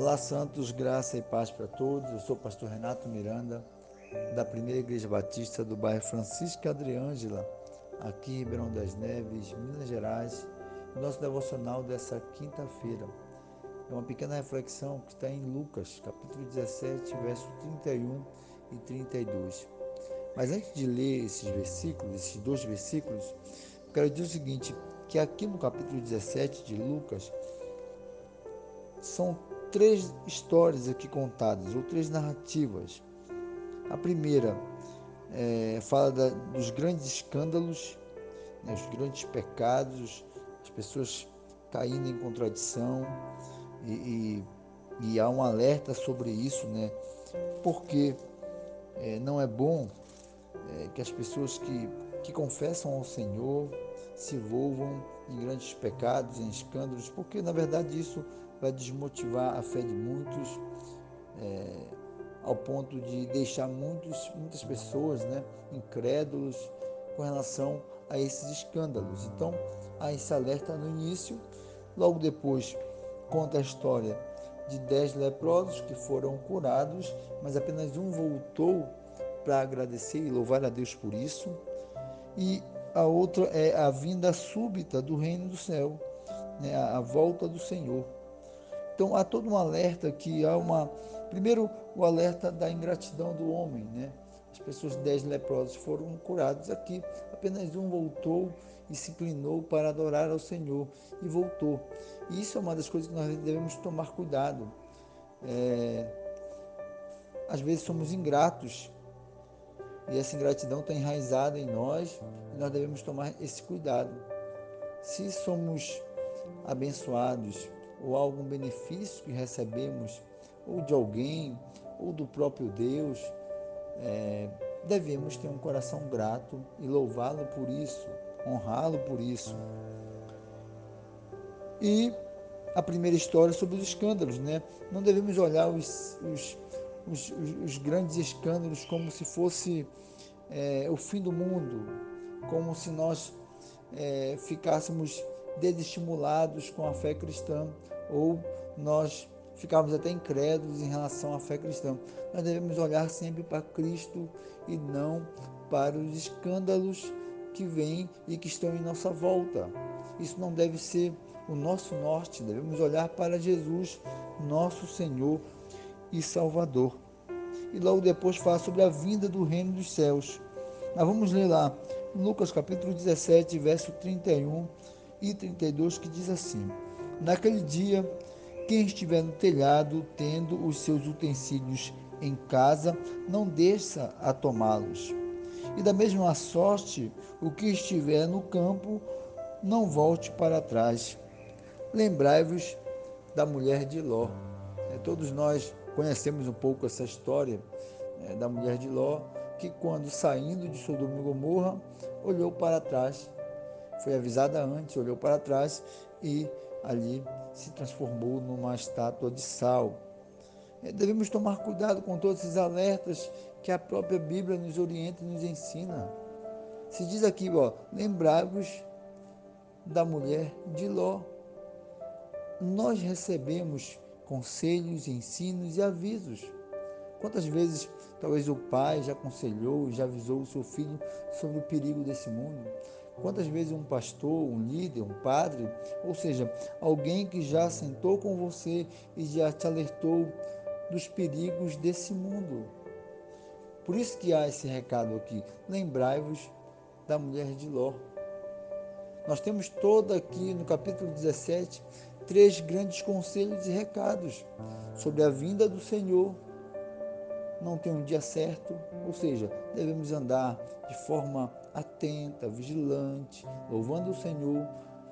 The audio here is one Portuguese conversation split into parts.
Olá, Santos, graça e paz para todos. Eu sou o pastor Renato Miranda, da Primeira Igreja Batista do bairro Francisca Adriângela, aqui em Ribeirão das Neves, Minas Gerais. Nosso devocional dessa quinta-feira é uma pequena reflexão que está em Lucas, capítulo 17, verso 31 e 32. Mas antes de ler esses versículos, esses dois versículos, quero dizer o seguinte, que aqui no capítulo 17 de Lucas, são três histórias aqui contadas, ou três narrativas. A primeira é, fala da, dos grandes escândalos, né, os grandes pecados, as pessoas caindo em contradição, e, e, e há um alerta sobre isso, né? Porque é, não é bom é, que as pessoas que, que confessam ao Senhor se envolvam em grandes pecados, em escândalos, porque na verdade isso vai desmotivar a fé de muitos, é, ao ponto de deixar muitos, muitas pessoas né, incrédulos com relação a esses escândalos. Então, há esse alerta no início, logo depois conta a história de dez leprosos que foram curados, mas apenas um voltou para agradecer e louvar a Deus por isso. E a outra é a vinda súbita do reino do céu, né, a volta do Senhor. Então há todo um alerta que há uma. Primeiro, o alerta da ingratidão do homem, né? As pessoas, dez leprosos, foram curados aqui. Apenas um voltou e se inclinou para adorar ao Senhor e voltou. E isso é uma das coisas que nós devemos tomar cuidado. É... Às vezes somos ingratos e essa ingratidão está enraizada em nós e nós devemos tomar esse cuidado. Se somos abençoados ou algum benefício que recebemos, ou de alguém, ou do próprio Deus, é, devemos ter um coração grato e louvá-lo por isso, honrá-lo por isso. E a primeira história sobre os escândalos, né? Não devemos olhar os, os, os, os grandes escândalos como se fosse é, o fim do mundo, como se nós é, ficássemos desestimulados com a fé cristã ou nós ficamos até incrédulos em relação à fé cristã. Nós devemos olhar sempre para Cristo e não para os escândalos que vêm e que estão em nossa volta. Isso não deve ser o nosso norte, devemos olhar para Jesus, nosso Senhor e Salvador. E logo depois fala sobre a vinda do reino dos céus. Nós vamos ler lá, Lucas capítulo 17, verso 31 e 32, que diz assim: Naquele dia, quem estiver no telhado, tendo os seus utensílios em casa, não desça a tomá-los. E da mesma sorte, o que estiver no campo, não volte para trás. Lembrai-vos da mulher de Ló. É, todos nós conhecemos um pouco essa história é, da mulher de Ló, que quando saindo de Sodoma e Gomorra, olhou para trás. Foi avisada antes, olhou para trás e ali se transformou numa estátua de sal. É, devemos tomar cuidado com todos esses alertas que a própria Bíblia nos orienta e nos ensina. Se diz aqui, ó, lembrai-vos da mulher de Ló. Nós recebemos conselhos, ensinos e avisos. Quantas vezes talvez o pai já aconselhou, já avisou o seu filho sobre o perigo desse mundo? Quantas vezes um pastor, um líder, um padre, ou seja, alguém que já sentou com você e já te alertou dos perigos desse mundo? Por isso que há esse recado aqui. Lembrai-vos da mulher de Ló. Nós temos todo aqui no capítulo 17 três grandes conselhos e recados sobre a vinda do Senhor. Não tem um dia certo, ou seja, devemos andar de forma atenta, vigilante, louvando o Senhor.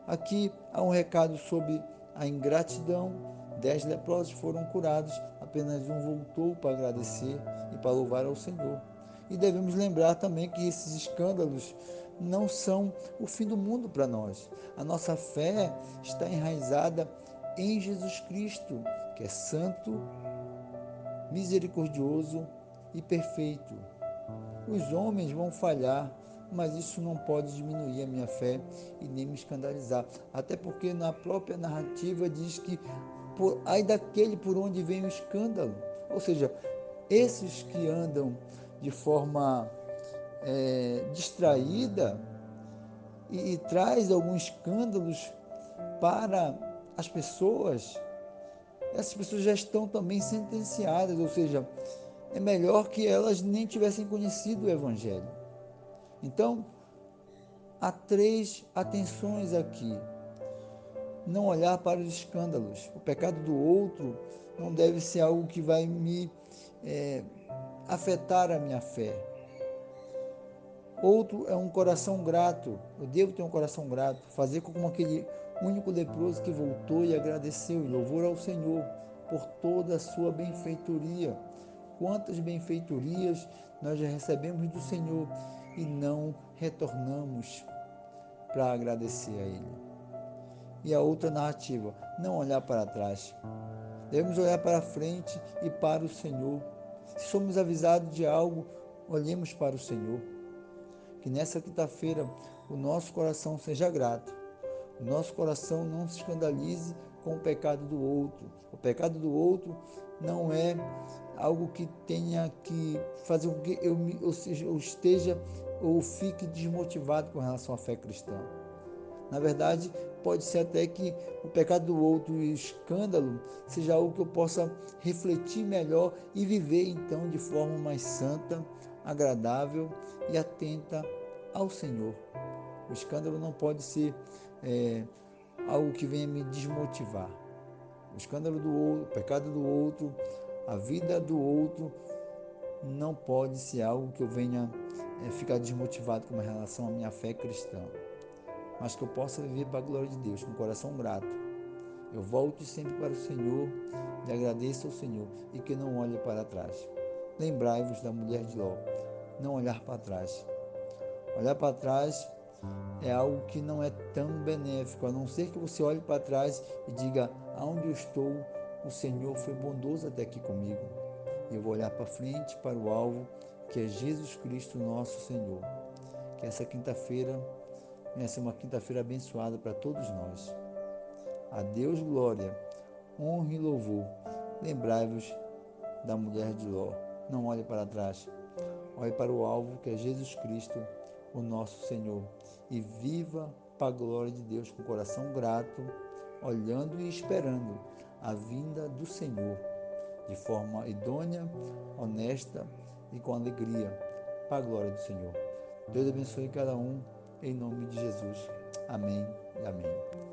Aqui há um recado sobre a ingratidão. Dez leprosos foram curados, apenas um voltou para agradecer e para louvar ao Senhor. E devemos lembrar também que esses escândalos não são o fim do mundo para nós. A nossa fé está enraizada em Jesus Cristo, que é santo, misericordioso e perfeito. Os homens vão falhar, mas isso não pode diminuir a minha fé e nem me escandalizar. Até porque na própria narrativa diz que por, ai daquele por onde vem o escândalo. Ou seja, esses que andam de forma é, distraída e, e traz alguns escândalos para as pessoas, essas pessoas já estão também sentenciadas, ou seja, é melhor que elas nem tivessem conhecido o Evangelho. Então, há três atenções aqui. Não olhar para os escândalos. O pecado do outro não deve ser algo que vai me é, afetar a minha fé. Outro é um coração grato. Eu devo ter um coração grato. Fazer como aquele único leproso que voltou e agradeceu e louvor ao Senhor por toda a sua benfeitoria. Quantas benfeitorias nós já recebemos do Senhor e não retornamos para agradecer a Ele. E a outra narrativa, não olhar para trás. Devemos olhar para frente e para o Senhor. Se somos avisados de algo, olhemos para o Senhor. Que nessa quinta-feira o nosso coração seja grato. Nosso coração não se escandalize com o pecado do outro. O pecado do outro não é algo que tenha que fazer com que eu, eu esteja ou fique desmotivado com relação à fé cristã. Na verdade, pode ser até que o pecado do outro e o escândalo seja algo que eu possa refletir melhor e viver então de forma mais santa, agradável e atenta ao Senhor. O escândalo não pode ser é, algo que venha me desmotivar. O escândalo do outro, o pecado do outro, a vida do outro não pode ser algo que eu venha é, ficar desmotivado com relação à minha fé cristã, mas que eu possa viver para a glória de Deus, com o coração grato. Eu volte sempre para o Senhor e agradeço ao Senhor e que não olhe para trás. Lembrai-vos da mulher de Ló, não olhar para trás. Olhar para trás é algo que não é tão benéfico, a não ser que você olhe para trás e diga: aonde eu estou, o Senhor foi bondoso até aqui comigo. Eu vou olhar para frente, para o alvo, que é Jesus Cristo, nosso Senhor. Que essa quinta-feira venha ser uma quinta-feira abençoada para todos nós. A Deus glória, honra e louvor. Lembrai-vos da mulher de Ló. Não olhe para trás. Olhe para o alvo, que é Jesus Cristo, o nosso Senhor. E viva para a glória de Deus com coração grato, olhando e esperando a vinda do Senhor de forma idônea, honesta e com alegria, para a glória do Senhor. Deus abençoe cada um, em nome de Jesus. Amém e amém.